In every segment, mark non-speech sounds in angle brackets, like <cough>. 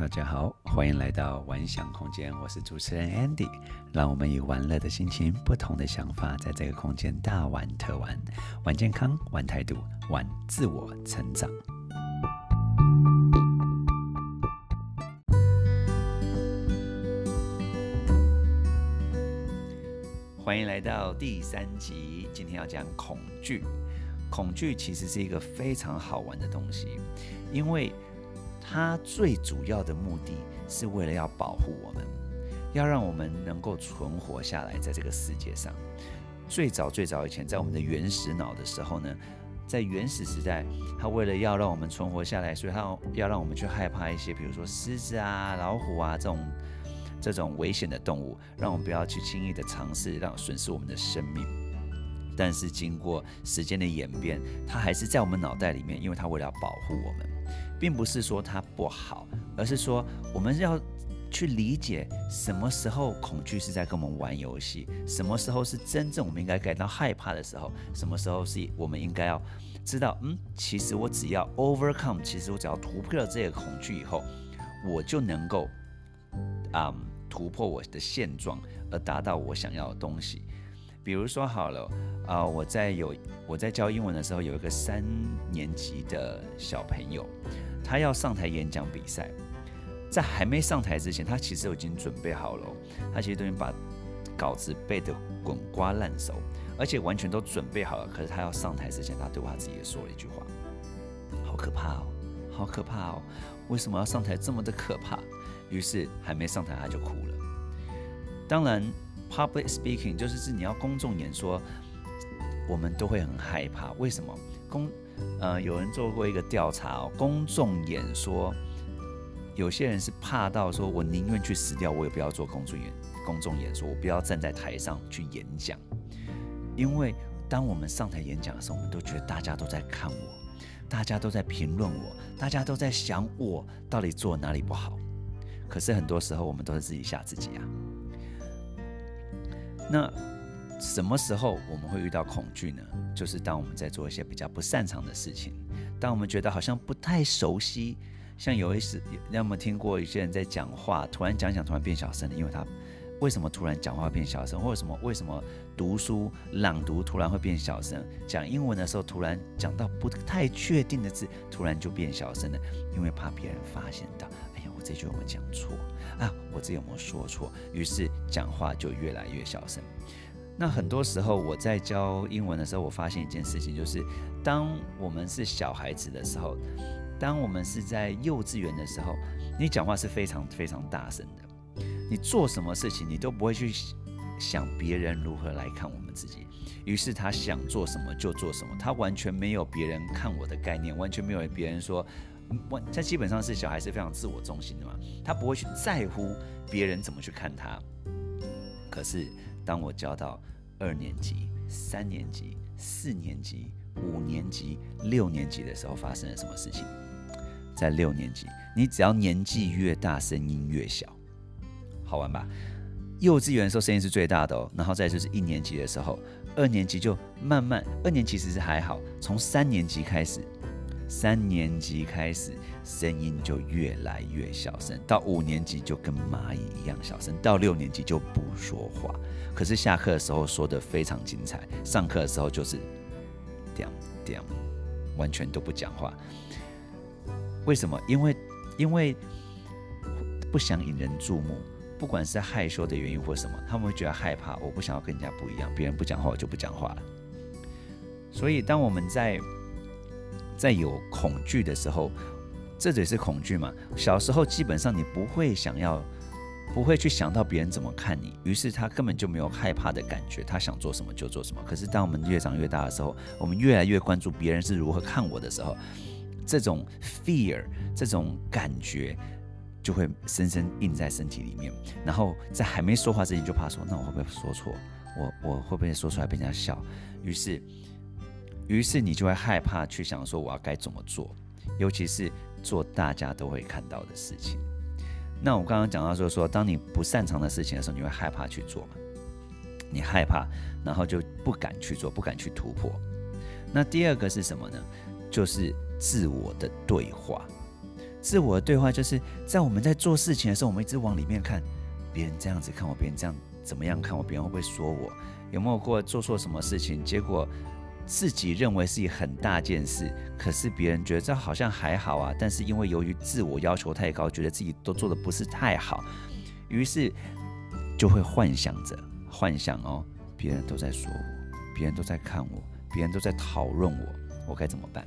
大家好，欢迎来到玩想空间，我是主持人 Andy。让我们以玩乐的心情、不同的想法，在这个空间大玩特玩，玩健康、玩态度、玩自我成长。欢迎来到第三集，今天要讲恐惧。恐惧其实是一个非常好玩的东西，因为它最主要的目的是为了要保护我们，要让我们能够存活下来在这个世界上。最早最早以前，在我们的原始脑的时候呢，在原始时代，它为了要让我们存活下来，所以它要让我们去害怕一些，比如说狮子啊、老虎啊这种。这种危险的动物，让我们不要去轻易的尝试，让损失我们的生命。但是经过时间的演变，它还是在我们脑袋里面，因为它为了要保护我们，并不是说它不好，而是说我们要去理解什么时候恐惧是在跟我们玩游戏，什么时候是真正我们应该感到害怕的时候，什么时候是我们应该要知道，嗯，其实我只要 overcome，其实我只要突破了这个恐惧以后，我就能够，啊、突破我的现状，而达到我想要的东西。比如说好了，啊、我在有我在教英文的时候，有一个三年级的小朋友，他要上台演讲比赛，在还没上台之前，他其实已经准备好了，他其实都已经把稿子背得滚瓜烂熟，而且完全都准备好了。可是他要上台之前，他对他自己也说了一句话：“好可怕哦，好可怕哦，为什么要上台这么的可怕？”于是还没上台他就哭了。当然，public speaking 就是是你要公众演说，我们都会很害怕。为什么？公呃有人做过一个调查哦，公众演说，有些人是怕到说，我宁愿去死掉，我也不要做公众演公众演说，我不要站在台上去演讲。因为当我们上台演讲的时候，我们都觉得大家都在看我，大家都在评论我，大家都在想我到底做哪里不好。可是很多时候我们都是自己吓自己啊。那什么时候我们会遇到恐惧呢？就是当我们在做一些比较不擅长的事情，当我们觉得好像不太熟悉，像有一次，你有没有听过一些人在讲话，突然讲讲，突然变小声的？因为他为什么突然讲话变小声？或者什么？为什么读书朗读突然会变小声？讲英文的时候突然讲到不太确定的字，突然就变小声了？因为怕别人发现到。这句有没有讲错啊？我这有没有说错？于是讲话就越来越小声。那很多时候我在教英文的时候，我发现一件事情，就是当我们是小孩子的时候，当我们是在幼稚园的时候，你讲话是非常非常大声的。你做什么事情，你都不会去想别人如何来看我们自己。于是他想做什么就做什么，他完全没有别人看我的概念，完全没有别人说。他基本上是小孩是非常自我中心的嘛，他不会去在乎别人怎么去看他。可是当我教到二年级、三年级、四年级、五年级、六年级的时候，发生了什么事情？在六年级，你只要年纪越大，声音越小，好玩吧？幼稚园的时候声音是最大的哦，然后再就是一年级的时候，二年级就慢慢，二年级其实是还好，从三年级开始。三年级开始，声音就越来越小声，到五年级就跟蚂蚁一样小声，到六年级就不说话。可是下课的时候说得非常精彩，上课的时候就是这样这样，完全都不讲话。为什么？因为因为不想引人注目，不管是害羞的原因或什么，他们会觉得害怕。我不想要跟人家不一样，别人不讲话，我就不讲话了。所以当我们在在有恐惧的时候，这也是恐惧嘛。小时候基本上你不会想要，不会去想到别人怎么看你，于是他根本就没有害怕的感觉，他想做什么就做什么。可是当我们越长越大的时候，我们越来越关注别人是如何看我的时候，这种 fear 这种感觉就会深深印在身体里面。然后在还没说话之前就怕说，那我会不会说错？我我会不会说出来被人家笑？于是。于是你就会害怕去想说我要该怎么做，尤其是做大家都会看到的事情。那我刚刚讲到说说，当你不擅长的事情的时候，你会害怕去做嘛？你害怕，然后就不敢去做，不敢去突破。那第二个是什么呢？就是自我的对话。自我的对话就是在我们在做事情的时候，我们一直往里面看，别人这样子看我，别人这样怎么样看我，别人会不会说我，有没有过做错什么事情？结果自己认为是一很大件事，可是别人觉得这好像还好啊。但是因为由于自我要求太高，觉得自己都做得不是太好，于是就会幻想着，幻想哦，别人都在说我，别人都在看我，别人都在讨论我，我该怎么办？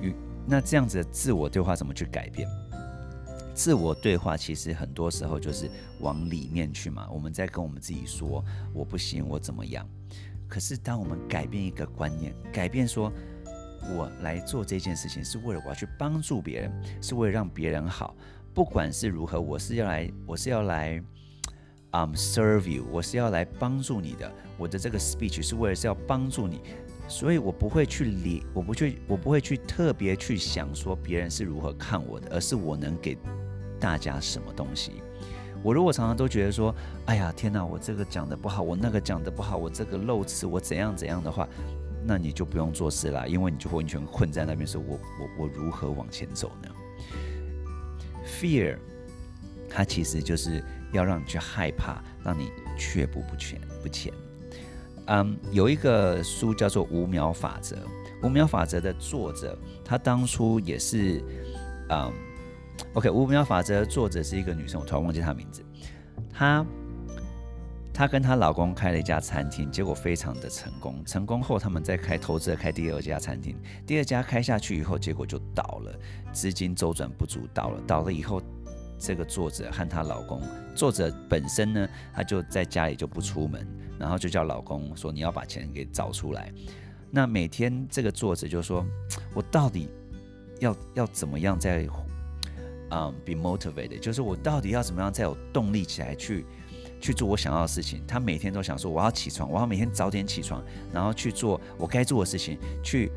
与那这样子的自我对话怎么去改变？自我对话其实很多时候就是往里面去嘛，我们在跟我们自己说我不行，我怎么样？可是当我们改变一个观念，改变说我来做这件事情是为了我要去帮助别人，是为了让别人好，不管是如何，我是要来，我是要来，um serve you，我是要来帮助你的，我的这个 speech 是为了是要帮助你。所以我不会去理，我不去，我不会去特别去想说别人是如何看我的，而是我能给大家什么东西。我如果常常都觉得说，哎呀，天哪，我这个讲的不好，我那个讲的不好，我这个漏词，我怎样怎样的话，那你就不用做事啦，因为你就完全困在那边，说我我我如何往前走呢？Fear，它其实就是要让你去害怕，让你却步不前不前。嗯有一个书叫做《五秒法则》，五秒法则的作者，他当初也是，嗯，OK，五秒法则作者是一个女生，我突然忘记她名字。她，她跟她老公开了一家餐厅，结果非常的成功。成功后，他们再开投资开第二家餐厅，第二家开下去以后，结果就倒了，资金周转不足，倒了。倒了以后，这个作者和她老公，作者本身呢，她就在家里就不出门。然后就叫老公说，你要把钱给找出来。那每天这个作者就说，<tsk> 我到底要要怎么样再嗯 be motivated，就是我到底要怎么样才有动力起来去去做我想要的事情。他每天都想说，我要起床，我要每天早点起床，然后去做我该做的事情，去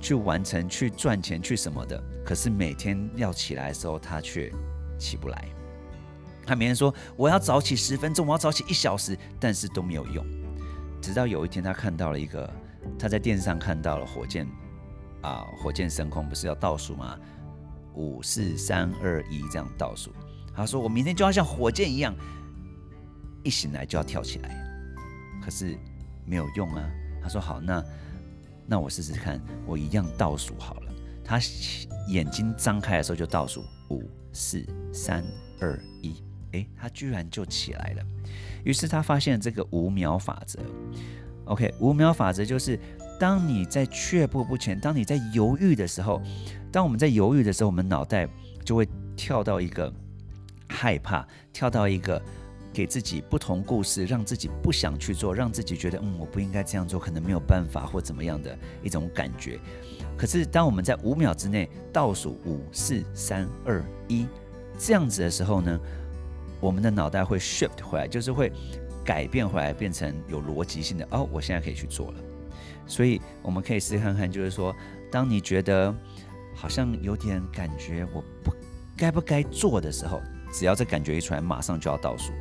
去完成，去赚钱，去什么的。可是每天要起来的时候，他却起不来。他每天说我要早起十分钟，我要早起一小时，但是都没有用。直到有一天，他看到了一个，他在电视上看到了火箭，啊，火箭升空不是要倒数吗？五四三二一这样倒数。他说我明天就要像火箭一样，一醒来就要跳起来。可是没有用啊。他说好，那那我试试看，我一样倒数好了。他眼睛张开的时候就倒数五四三二一。诶，他居然就起来了。于是他发现这个五秒法则。OK，五秒法则就是，当你在却步不前，当你在犹豫的时候，当我们在犹豫的时候，我们脑袋就会跳到一个害怕，跳到一个给自己不同故事，让自己不想去做，让自己觉得嗯，我不应该这样做，可能没有办法或怎么样的一种感觉。可是当我们在五秒之内倒数五、四、三、二、一这样子的时候呢，我们的脑袋会 shift 回来，就是会改变回来，变成有逻辑性的。哦，我现在可以去做了。所以我们可以试看看，就是说，当你觉得好像有点感觉，我不该不该做的时候，只要这感觉一出来，马上就要倒数。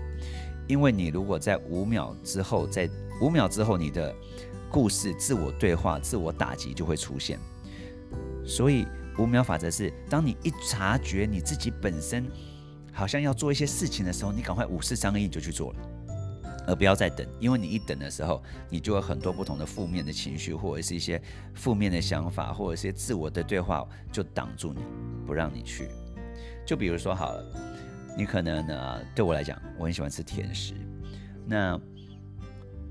因为你如果在五秒之后，在五秒之后，你的故事、自我对话、自我打击就会出现。所以五秒法则是，当你一察觉你自己本身。好像要做一些事情的时候，你赶快五四三二一就去做了，而不要再等，因为你一等的时候，你就有很多不同的负面的情绪，或者是一些负面的想法，或者一些自我的对话，就挡住你，不让你去。就比如说好了，你可能呢，对我来讲，我很喜欢吃甜食，那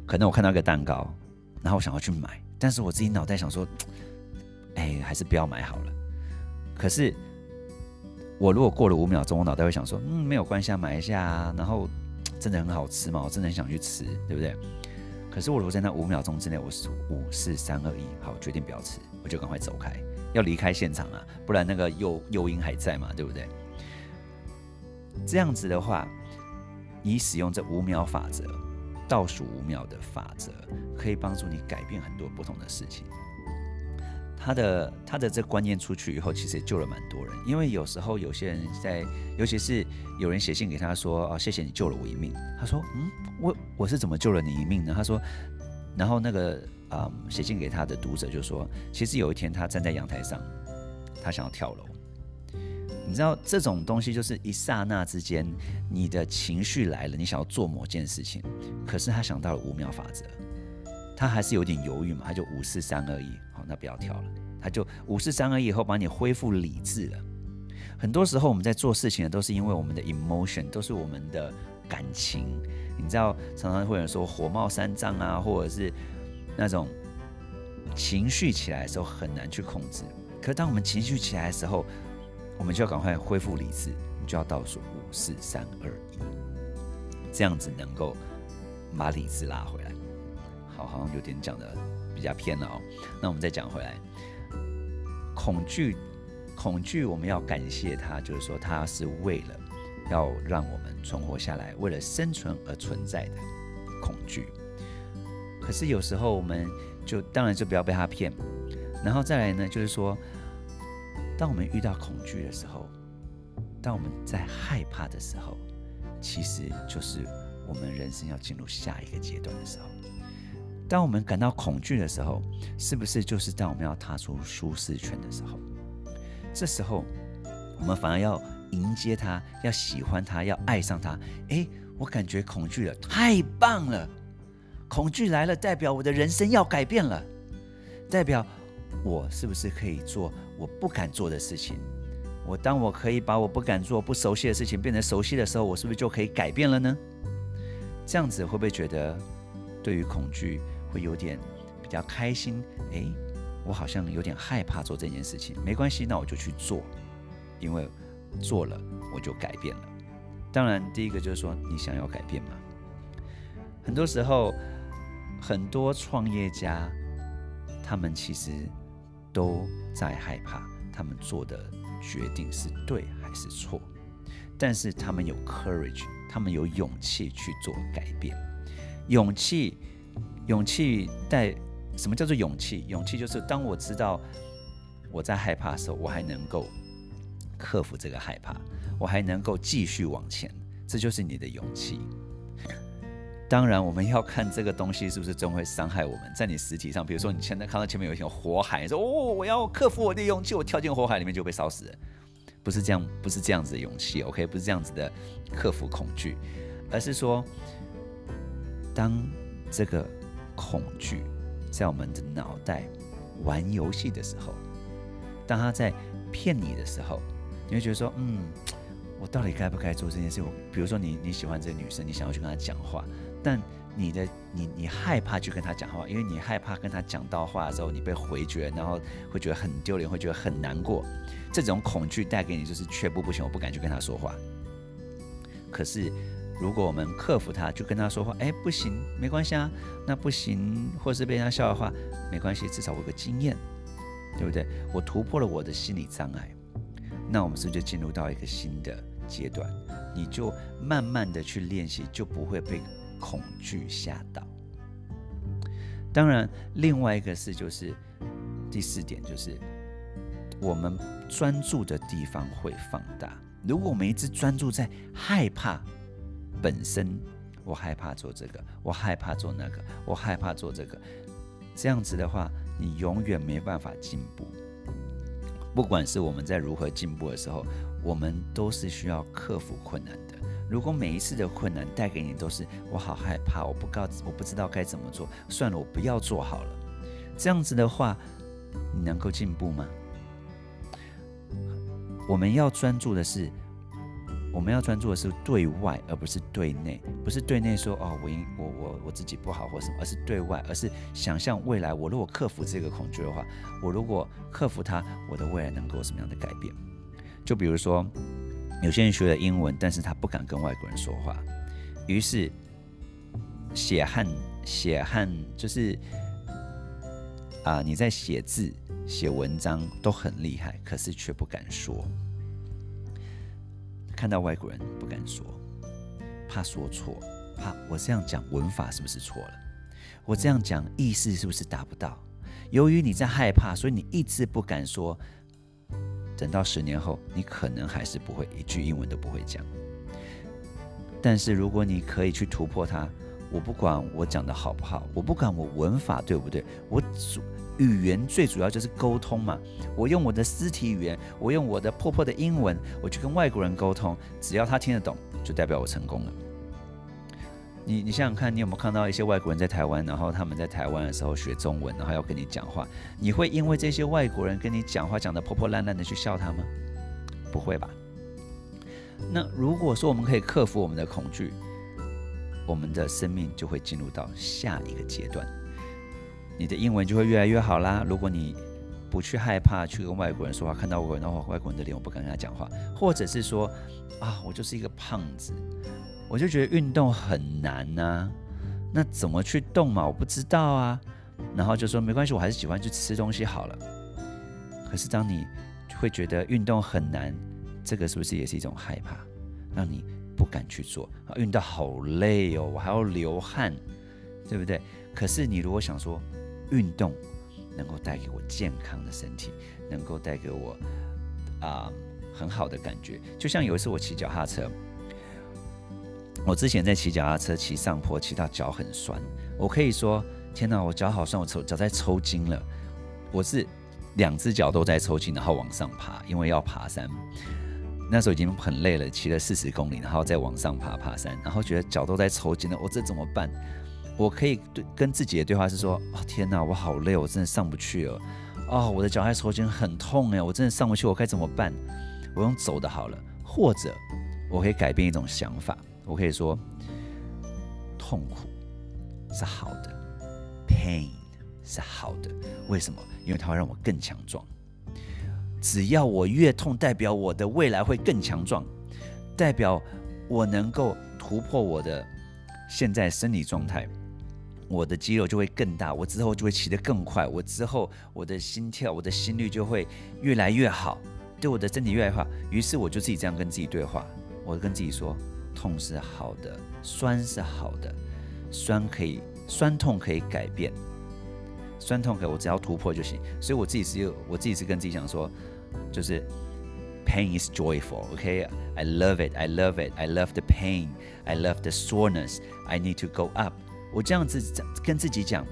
可能我看到一个蛋糕，然后我想要去买，但是我自己脑袋想说，哎，还是不要买好了。可是。我如果过了五秒钟，我脑袋会想说，嗯，没有关系啊，买一下啊。然后真的很好吃嘛，我真的很想去吃，对不对？可是我如果在那五秒钟之内，我是五四三二一，好，决定不要吃，我就赶快走开，要离开现场啊，不然那个诱诱因还在嘛，对不对？这样子的话，你使用这五秒法则，倒数五秒的法则，可以帮助你改变很多不同的事情。他的他的这观念出去以后，其实也救了蛮多人。因为有时候有些人在，尤其是有人写信给他说：“哦，谢谢你救了我一命。”他说：“嗯，我我是怎么救了你一命呢？”他说，然后那个嗯写信给他的读者就说：“其实有一天他站在阳台上，他想要跳楼，你知道这种东西就是一刹那之间，你的情绪来了，你想要做某件事情，可是他想到了五秒法则，他还是有点犹豫嘛，他就五四三二一，好，那不要跳了，他就五四三二一以后把你恢复理智了。很多时候我们在做事情呢，都是因为我们的 emotion，都是我们的感情。你知道，常常会有人说火冒三丈啊，或者是那种情绪起来的时候很难去控制。可当我们情绪起来的时候，我们就要赶快恢复理智，你就要倒数五、四、三、二、一，这样子能够把理智拉回。好，像有点讲的比较偏了哦。那我们再讲回来，恐惧，恐惧，我们要感谢它，就是说它是为了要让我们存活下来，为了生存而存在的恐惧。可是有时候我们就当然就不要被它骗，然后再来呢，就是说。当我们遇到恐惧的时候，当我们在害怕的时候，其实就是我们人生要进入下一个阶段的时候。当我们感到恐惧的时候，是不是就是当我们要踏出舒适圈的时候？这时候，我们反而要迎接它，要喜欢它，要爱上它。诶，我感觉恐惧了，太棒了！恐惧来了，代表我的人生要改变了，代表。我是不是可以做我不敢做的事情？我当我可以把我不敢做、不熟悉的事情变成熟悉的时候，我是不是就可以改变了呢？这样子会不会觉得对于恐惧会有点比较开心？诶，我好像有点害怕做这件事情，没关系，那我就去做，因为做了我就改变了。当然，第一个就是说你想要改变嘛。很多时候，很多创业家他们其实。都在害怕，他们做的决定是对还是错？但是他们有 courage，他们有勇气去做改变。勇气，勇气带什么叫做勇气？勇气就是当我知道我在害怕的时候，我还能够克服这个害怕，我还能够继续往前，这就是你的勇气。当然，我们要看这个东西是不是真会伤害我们。在你实体上，比如说你现在看到前面有一条火海，说哦，我要克服我的勇气，我跳进火海里面就被烧死了，不是这样，不是这样子的勇气，OK，不是这样子的克服恐惧，而是说，当这个恐惧在我们的脑袋玩游戏的时候，当他在骗你的时候，你会觉得说，嗯，我到底该不该做这件事？我比如说你你喜欢这个女生，你想要去跟她讲话。但你的你你害怕去跟她讲话，因为你害怕跟她讲到话的时候，你被回绝，然后会觉得很丢脸，会觉得很难过。这种恐惧带给你就是却步不行，我不敢去跟她说话。可是如果我们克服它，就跟他说话，哎，不行，没关系啊，那不行，或是被人家笑的话，没关系，至少我有个经验，对不对？我突破了我的心理障碍，那我们是不是就进入到一个新的阶段？你就慢慢的去练习，就不会被。恐惧吓到。当然，另外一个是就是第四点，就是我们专注的地方会放大。如果我们一直专注在害怕本身，我害怕做这个，我害怕做那个，我害怕做这个，这样子的话，你永远没办法进步。不管是我们在如何进步的时候，我们都是需要克服困难的。如果每一次的困难带给你都是我好害怕，我不告，我不知道该怎么做，算了，我不要做好了。这样子的话，你能够进步吗？我们要专注的是，我们要专注的是对外，而不是对内。不是对内说哦，我应我我我自己不好或什么，而是对外，而是想象未来。我如果克服这个恐惧的话，我如果克服它，我的未来能够有什么样的改变？就比如说。有些人学了英文，但是他不敢跟外国人说话，于是写汉写汉就是啊，你在写字写文章都很厉害，可是却不敢说。看到外国人不敢说，怕说错，怕我这样讲文法是不是错了？我这样讲意思是不是达不到？由于你在害怕，所以你一直不敢说。等到十年后，你可能还是不会一句英文都不会讲。但是如果你可以去突破它，我不管我讲的好不好，我不管我文法对不对，我语言最主要就是沟通嘛。我用我的肢体语言，我用我的破破的英文，我去跟外国人沟通，只要他听得懂，就代表我成功了。你你想想看，你有没有看到一些外国人在台湾，然后他们在台湾的时候学中文，然后要跟你讲话，你会因为这些外国人跟你讲话讲得破破烂烂的去笑他吗？不会吧。那如果说我们可以克服我们的恐惧，我们的生命就会进入到下一个阶段，你的英文就会越来越好啦。如果你不去害怕去跟外国人说话，看到外国人的话，外国人的脸我不敢跟他讲话，或者是说啊，我就是一个胖子，我就觉得运动很难呐、啊，那怎么去动嘛？我不知道啊。然后就说没关系，我还是喜欢去吃东西好了。可是当你会觉得运动很难，这个是不是也是一种害怕，让你不敢去做啊？运动好累哦，我还要流汗，对不对？可是你如果想说，运动能够带给我健康的身体，能够带给我啊、很好的感觉，就像有一次我骑脚踏车，我之前在骑脚踏车骑上坡，骑到脚很酸，我可以说天哪，我脚好酸，我抽脚在抽筋了，我是两只脚都在抽筋，然后往上爬，因为要爬山。那时候已经很累了，骑了四十公里，然后再往上爬爬山，然后觉得脚都在抽筋了，我这怎么办？我可以对跟自己的对话是说：哦天哪，我好累，我真的上不去了。哦，我的脚在抽筋，很痛哎，我真的上不去，我该怎么办？我用走的好了，或者我可以改变一种想法，我可以说：痛苦是好的，pain 是好的，为什么？因为它会让我更强壮。只要我越痛，代表我的未来会更强壮，代表我能够突破我的现在生理状态，我的肌肉就会更大，我之后就会骑得更快，我之后我的心跳、我的心率就会越来越好，对我的身体越来越好。于是我就自己这样跟自己对话，我跟自己说：痛是好的，酸是好的，酸可以，酸痛可以改变，酸痛可以，我只要突破就行。所以我自己是有，我自己是跟自己讲说。就是 pain is joyful，OK？I、love it, I love it, I love the pain, I love the soreness. I need to go up。我这样子跟自己讲，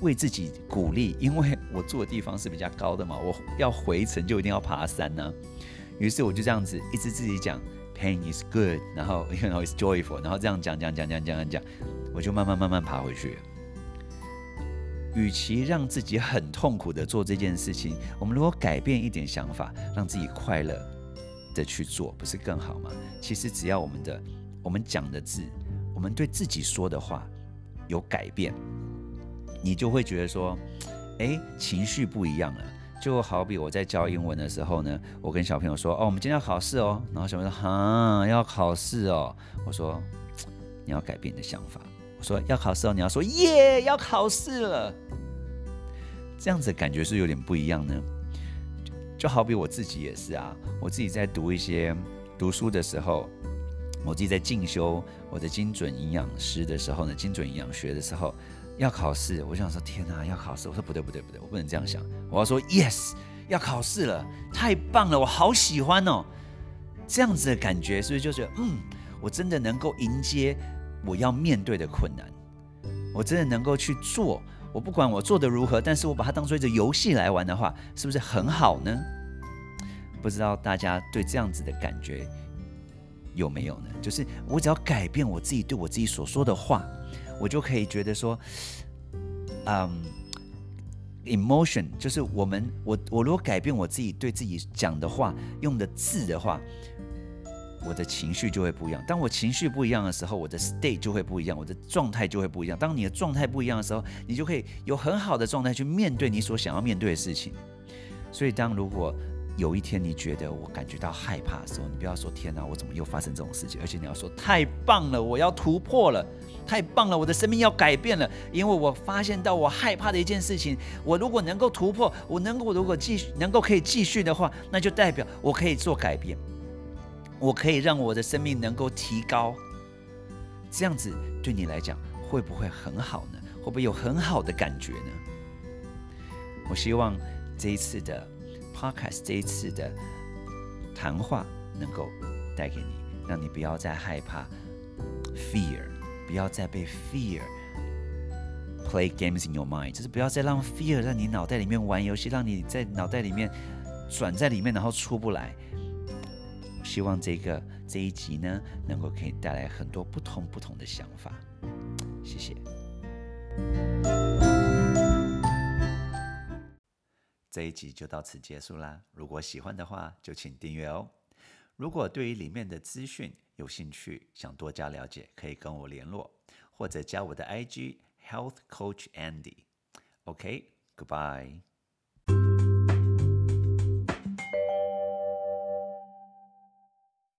为自己鼓励，因为我住的地方是比较高的嘛，我要回程就一定要爬山呢、于是我就这样子一直自己讲，pain is good，然后 <laughs> you know it's joyful，然后这样讲讲讲讲讲讲，我就慢慢慢慢爬回去。与其让自己很痛苦的做这件事情，我们如果改变一点想法，让自己快乐的去做，不是更好吗？其实只要我们的我们讲的字，我们对自己说的话有改变，你就会觉得说，哎，情绪不一样了。就好比我在教英文的时候呢，我跟小朋友说，哦，我们今天要考试哦，然后小朋友说，哈，要考试哦，我说，你要改变你的想法。我说要考试哦，你要说耶，要考试了，这样子感觉是有点不一样呢。就，就好比我自己也是啊，我自己在读一些读书的时候，我自己在进修我的精准营养师的时候呢，精准营养学的时候要考试，我想说天哪，要考试！我说不对不对不对，我不能这样想，我要说 yes，要考试了，太棒了，我好喜欢哦，这样子的感觉，是不是就觉得嗯，我真的能够迎接。我要面对的困难，我真的能够去做。我不管我做得如何，但是我把它当做一个游戏来玩的话，是不是很好呢？不知道大家对这样子的感觉有没有呢？就是我只要改变我自己对我自己所说的话，我就可以觉得说，嗯，emotion 就是我们我我如果改变我自己对自己讲的话用的字的话。我的情绪就会不一样。当我情绪不一样的时候，我的 state 就会不一样，我的状态就会不一样。当你的状态不一样的时候，你就可以有很好的状态去面对你所想要面对的事情。所以，当如果有一天你觉得我感觉到害怕的时候，你不要说“天哪，我怎么又发生这种事情”，而且你要说“太棒了，我要突破了，太棒了，我的生命要改变了”。因为我发现到我害怕的一件事情，我如果能够突破，我能够如果继续能够可以继续的话，那就代表我可以做改变。我可以让我的生命能够提高，这样子对你来讲会不会很好呢？会不会有很好的感觉呢？我希望这一次的 podcast，这一次的谈话能够带给你，让你不要再害怕 fear，不要再被 fear play games in your mind，就是不要再让 fear 让你脑袋里面玩游戏，让你在脑袋里面转在里面，然后出不来。希望这个这一集呢，能够给你带来很多不同不同的想法。谢谢。这一集就到此结束啦。如果喜欢的话，就请订阅哦。如果对于里面的资讯有兴趣，想多加了解，可以跟我联络，或者加我的 IG Health Coach Andy。OK，Goodbye。